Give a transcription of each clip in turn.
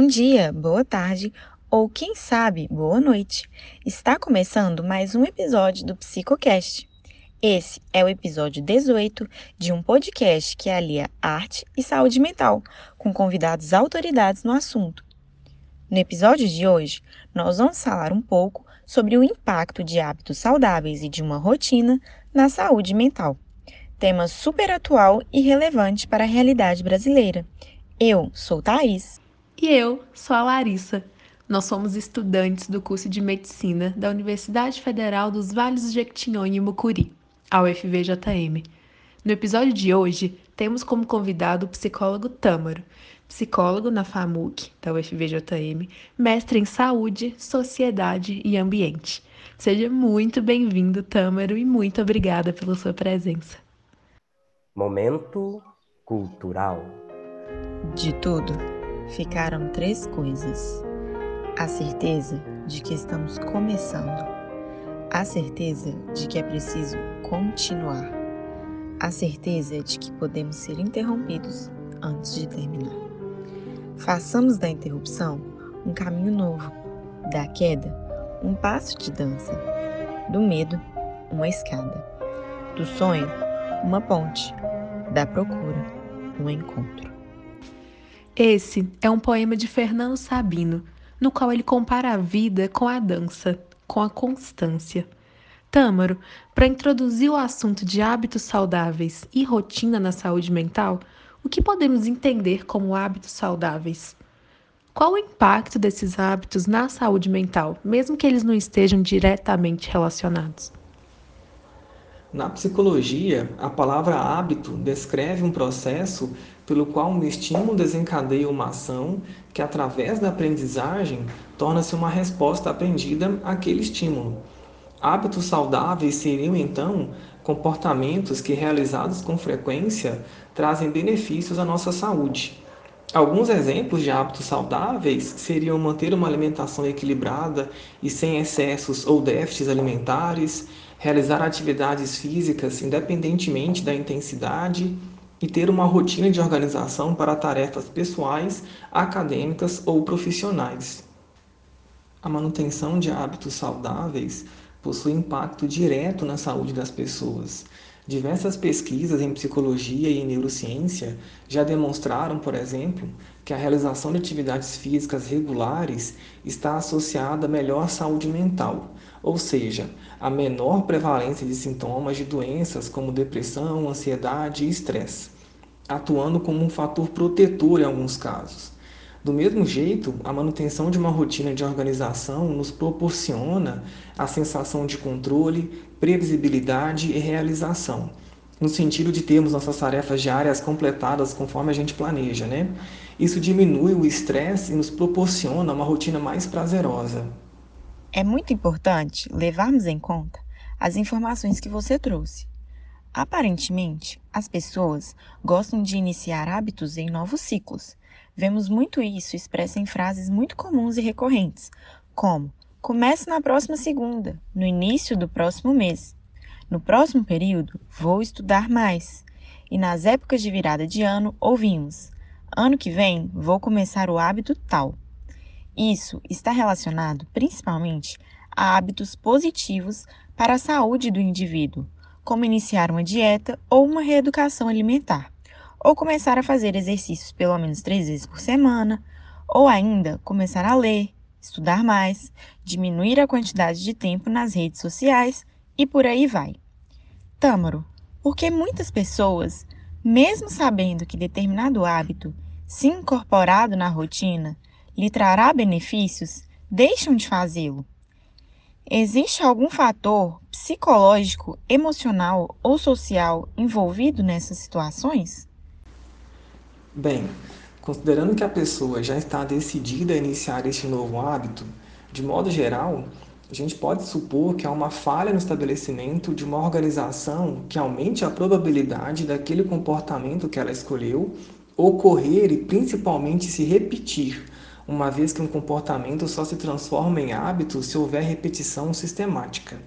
Bom dia, boa tarde ou quem sabe, boa noite. Está começando mais um episódio do Psicocast. Esse é o episódio 18 de um podcast que alia arte e saúde mental, com convidados autoridades no assunto. No episódio de hoje, nós vamos falar um pouco sobre o impacto de hábitos saudáveis e de uma rotina na saúde mental. Tema super atual e relevante para a realidade brasileira. Eu sou Thaís. E eu sou a Larissa. Nós somos estudantes do curso de Medicina da Universidade Federal dos Vales do Jequitinhonha e Mucuri, a UFVJM. No episódio de hoje, temos como convidado o psicólogo Tâmaro, psicólogo na FAMUC, da UFVJM, mestre em Saúde, Sociedade e Ambiente. Seja muito bem-vindo, Tâmaro, e muito obrigada pela sua presença. Momento cultural. De tudo, ficaram três coisas: a certeza de que estamos começando, a certeza de que é preciso continuar, a certeza de que podemos ser interrompidos antes de terminar. Façamos da interrupção um caminho novo, da queda, um passo de dança, do medo, uma escada, do sonho, uma ponte, da procura, um encontro. Esse é um poema de Fernando Sabino, no qual ele compara a vida com a dança, com a constância. Tâmaro, para introduzir o assunto de hábitos saudáveis e rotina na saúde mental, o que podemos entender como hábitos saudáveis? Qual o impacto desses hábitos na saúde mental, mesmo que eles não estejam diretamente relacionados? Na psicologia, a palavra hábito descreve um processo pelo qual um estímulo desencadeia uma ação que, através da aprendizagem, torna-se uma resposta aprendida àquele estímulo. Hábitos saudáveis seriam, então, comportamentos que, realizados com frequência, trazem benefícios à nossa saúde. Alguns exemplos de hábitos saudáveis seriam manter uma alimentação equilibrada e sem excessos ou déficits alimentares, realizar atividades físicas independentemente da intensidade e ter uma rotina de organização para tarefas pessoais, acadêmicas ou profissionais. A manutenção de hábitos saudáveis possui impacto direto na saúde das pessoas. Diversas pesquisas em psicologia e neurociência já demonstraram, por exemplo, que a realização de atividades físicas regulares está associada a melhor saúde mental, ou seja, a menor prevalência de sintomas de doenças como depressão, ansiedade e estresse, atuando como um fator protetor em alguns casos. Do mesmo jeito, a manutenção de uma rotina de organização nos proporciona a sensação de controle, previsibilidade e realização, no sentido de termos nossas tarefas diárias completadas conforme a gente planeja, né? Isso diminui o estresse e nos proporciona uma rotina mais prazerosa. É muito importante levarmos em conta as informações que você trouxe. Aparentemente, as pessoas gostam de iniciar hábitos em novos ciclos. Vemos muito isso expresso em frases muito comuns e recorrentes, como: comece na próxima segunda, no início do próximo mês. No próximo período, vou estudar mais. E nas épocas de virada de ano, ouvimos: ano que vem, vou começar o hábito tal. Isso está relacionado principalmente a hábitos positivos para a saúde do indivíduo, como iniciar uma dieta ou uma reeducação alimentar, ou começar a fazer exercícios pelo menos três vezes por semana, ou ainda começar a ler, estudar mais, diminuir a quantidade de tempo nas redes sociais e por aí vai. Tâmaro, porque muitas pessoas, mesmo sabendo que determinado hábito, se incorporado na rotina, lhe trará benefícios, deixam de fazê-lo. Existe algum fator psicológico, emocional ou social envolvido nessas situações? Bem, considerando que a pessoa já está decidida a iniciar este novo hábito, de modo geral, a gente pode supor que há uma falha no estabelecimento de uma organização que aumente a probabilidade daquele comportamento que ela escolheu ocorrer e principalmente se repetir uma vez que um comportamento só se transforma em hábito se houver repetição sistemática.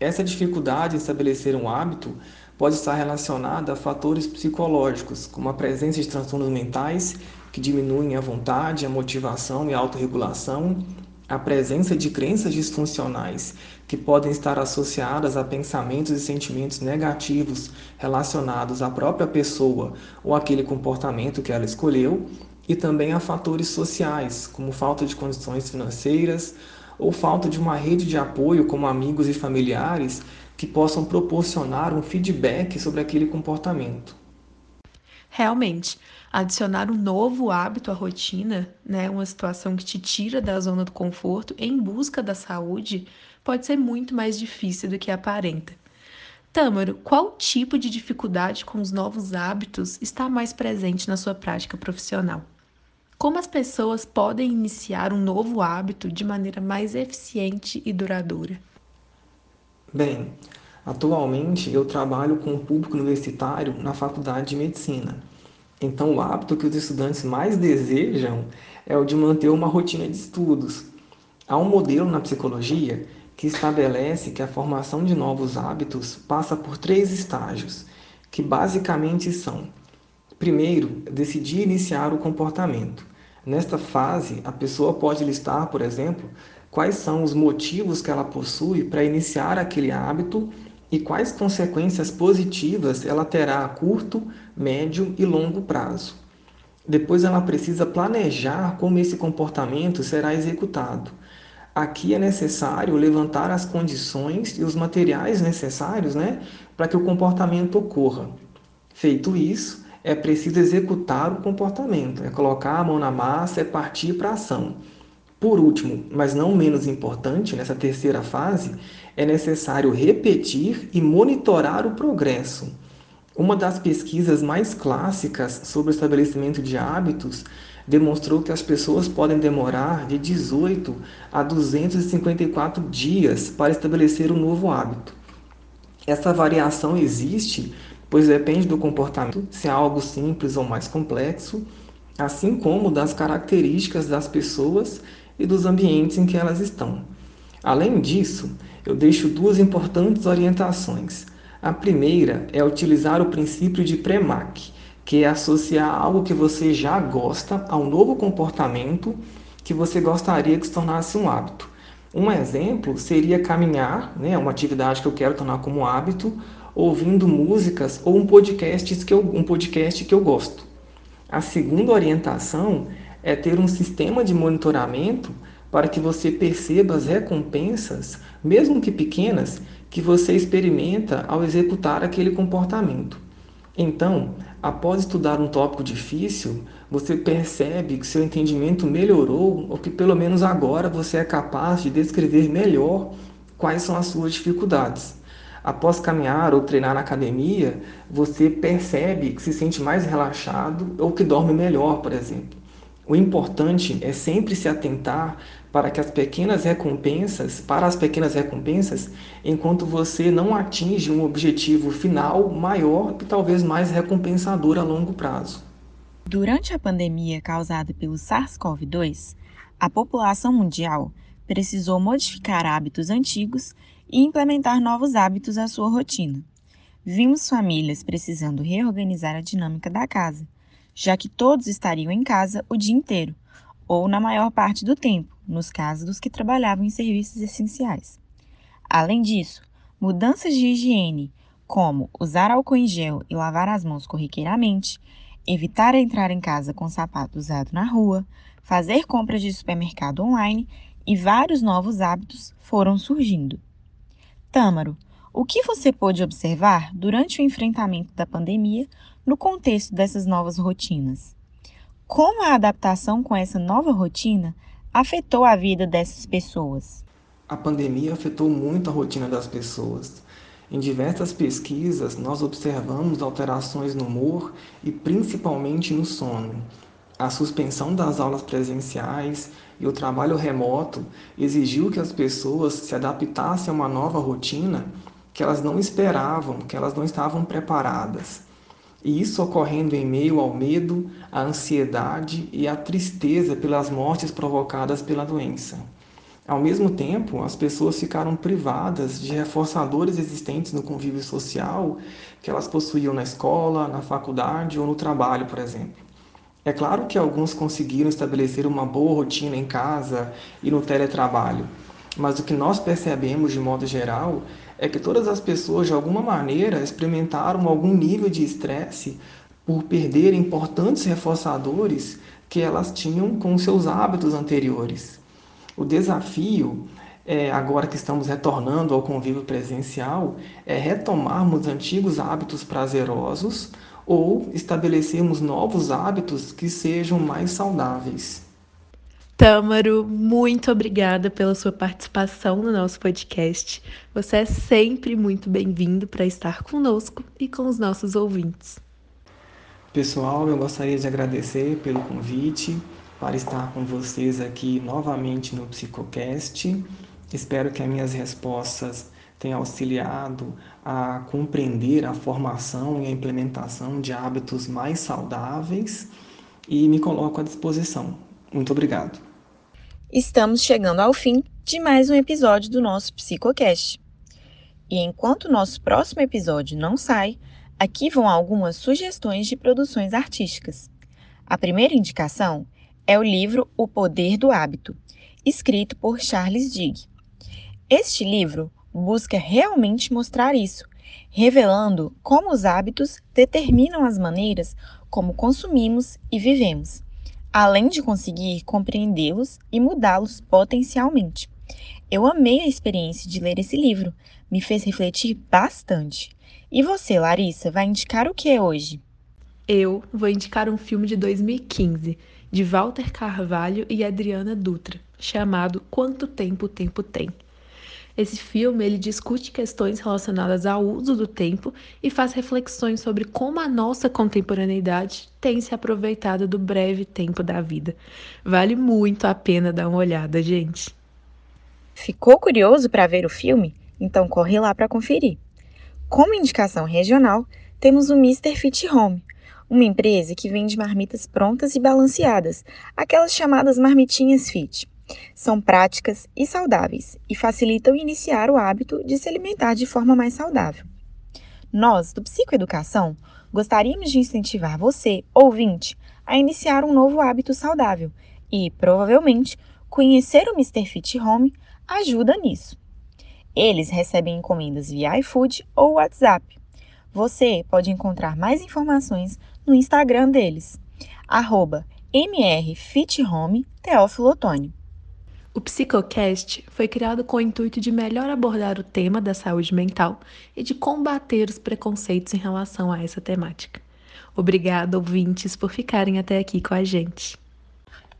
Essa dificuldade em estabelecer um hábito pode estar relacionada a fatores psicológicos, como a presença de transtornos mentais que diminuem a vontade, a motivação e a autorregulação, a presença de crenças disfuncionais que podem estar associadas a pensamentos e sentimentos negativos relacionados à própria pessoa ou aquele comportamento que ela escolheu, e também a fatores sociais, como falta de condições financeiras ou falta de uma rede de apoio, como amigos e familiares, que possam proporcionar um feedback sobre aquele comportamento. Realmente, adicionar um novo hábito à rotina, né, uma situação que te tira da zona do conforto em busca da saúde, pode ser muito mais difícil do que aparenta. Tâmaro, qual tipo de dificuldade com os novos hábitos está mais presente na sua prática profissional? Como as pessoas podem iniciar um novo hábito de maneira mais eficiente e duradoura? Bem, atualmente eu trabalho com o público universitário na faculdade de medicina. Então, o hábito que os estudantes mais desejam é o de manter uma rotina de estudos. Há um modelo na psicologia que estabelece que a formação de novos hábitos passa por três estágios, que basicamente são: primeiro, decidir iniciar o comportamento. Nesta fase, a pessoa pode listar, por exemplo, quais são os motivos que ela possui para iniciar aquele hábito e quais consequências positivas ela terá a curto, médio e longo prazo. Depois ela precisa planejar como esse comportamento será executado. Aqui é necessário levantar as condições e os materiais necessários né, para que o comportamento ocorra. Feito isso, é preciso executar o comportamento, é colocar a mão na massa, é partir para a ação. Por último, mas não menos importante, nessa terceira fase, é necessário repetir e monitorar o progresso. Uma das pesquisas mais clássicas sobre o estabelecimento de hábitos demonstrou que as pessoas podem demorar de 18 a 254 dias para estabelecer um novo hábito. Essa variação existe, pois depende do comportamento, se é algo simples ou mais complexo, assim como das características das pessoas e dos ambientes em que elas estão. Além disso, eu deixo duas importantes orientações. A primeira é utilizar o princípio de PREMAC, que é associar algo que você já gosta a um novo comportamento que você gostaria que se tornasse um hábito. Um exemplo seria caminhar, né, uma atividade que eu quero tornar como hábito, ouvindo músicas ou um podcast que eu, um podcast que eu gosto. A segunda orientação é ter um sistema de monitoramento para que você perceba as recompensas, mesmo que pequenas, que você experimenta ao executar aquele comportamento. Então, após estudar um tópico difícil, você percebe que seu entendimento melhorou ou que pelo menos agora você é capaz de descrever melhor quais são as suas dificuldades. Após caminhar ou treinar na academia, você percebe que se sente mais relaxado ou que dorme melhor, por exemplo. O importante é sempre se atentar para que as pequenas recompensas, para as pequenas recompensas, enquanto você não atinge um objetivo final maior e talvez mais recompensador a longo prazo. Durante a pandemia causada pelo SARS-CoV-2, a população mundial precisou modificar hábitos antigos e implementar novos hábitos à sua rotina. Vimos famílias precisando reorganizar a dinâmica da casa já que todos estariam em casa o dia inteiro, ou na maior parte do tempo, nos casos dos que trabalhavam em serviços essenciais. Além disso, mudanças de higiene, como usar álcool em gel e lavar as mãos corriqueiramente, evitar entrar em casa com sapato usado na rua, fazer compras de supermercado online e vários novos hábitos foram surgindo. Tâmaro, o que você pôde observar durante o enfrentamento da pandemia no contexto dessas novas rotinas. Como a adaptação com essa nova rotina afetou a vida dessas pessoas? A pandemia afetou muito a rotina das pessoas. Em diversas pesquisas, nós observamos alterações no humor e principalmente no sono. A suspensão das aulas presenciais e o trabalho remoto exigiu que as pessoas se adaptassem a uma nova rotina que elas não esperavam, que elas não estavam preparadas. E isso ocorrendo em meio ao medo, à ansiedade e à tristeza pelas mortes provocadas pela doença. Ao mesmo tempo, as pessoas ficaram privadas de reforçadores existentes no convívio social que elas possuíam na escola, na faculdade ou no trabalho, por exemplo. É claro que alguns conseguiram estabelecer uma boa rotina em casa e no teletrabalho, mas o que nós percebemos de modo geral é que todas as pessoas, de alguma maneira, experimentaram algum nível de estresse por perder importantes reforçadores que elas tinham com seus hábitos anteriores. O desafio, é, agora que estamos retornando ao convívio presencial, é retomarmos antigos hábitos prazerosos ou estabelecermos novos hábitos que sejam mais saudáveis. Tâmaro, muito obrigada pela sua participação no nosso podcast. Você é sempre muito bem-vindo para estar conosco e com os nossos ouvintes. Pessoal, eu gostaria de agradecer pelo convite para estar com vocês aqui novamente no Psicocast. Espero que as minhas respostas tenham auxiliado a compreender a formação e a implementação de hábitos mais saudáveis e me coloco à disposição. Muito obrigado. Estamos chegando ao fim de mais um episódio do nosso Psicocast. E enquanto o nosso próximo episódio não sai, aqui vão algumas sugestões de produções artísticas. A primeira indicação é o livro O Poder do Hábito, escrito por Charles Digg. Este livro busca realmente mostrar isso, revelando como os hábitos determinam as maneiras como consumimos e vivemos além de conseguir compreendê-los e mudá-los potencialmente. Eu amei a experiência de ler esse livro, me fez refletir bastante. E você, Larissa, vai indicar o que hoje? Eu vou indicar um filme de 2015, de Walter Carvalho e Adriana Dutra, chamado Quanto Tempo o Tempo Tem. Esse filme ele discute questões relacionadas ao uso do tempo e faz reflexões sobre como a nossa contemporaneidade tem se aproveitado do breve tempo da vida. Vale muito a pena dar uma olhada, gente. Ficou curioso para ver o filme? Então corre lá para conferir. Como indicação regional, temos o Mr. Fit Home, uma empresa que vende marmitas prontas e balanceadas, aquelas chamadas marmitinhas fit. São práticas e saudáveis e facilitam iniciar o hábito de se alimentar de forma mais saudável. Nós, do Psicoeducação, gostaríamos de incentivar você, ouvinte, a iniciar um novo hábito saudável e, provavelmente, conhecer o Mr. Fit Home ajuda nisso. Eles recebem encomendas via iFood ou WhatsApp. Você pode encontrar mais informações no Instagram deles, mrfithome Teófilo Otônio. O Psicocast foi criado com o intuito de melhor abordar o tema da saúde mental e de combater os preconceitos em relação a essa temática. Obrigada, ouvintes, por ficarem até aqui com a gente.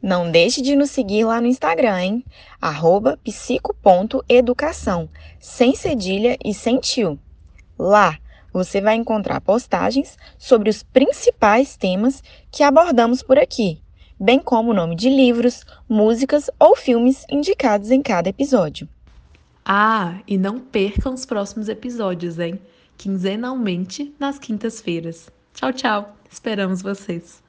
Não deixe de nos seguir lá no Instagram, hein? Arroba psico.educação, sem cedilha e sem tio. Lá você vai encontrar postagens sobre os principais temas que abordamos por aqui bem como o nome de livros, músicas ou filmes indicados em cada episódio. Ah, e não percam os próximos episódios, hein? Quinzenalmente nas quintas-feiras. Tchau, tchau. Esperamos vocês.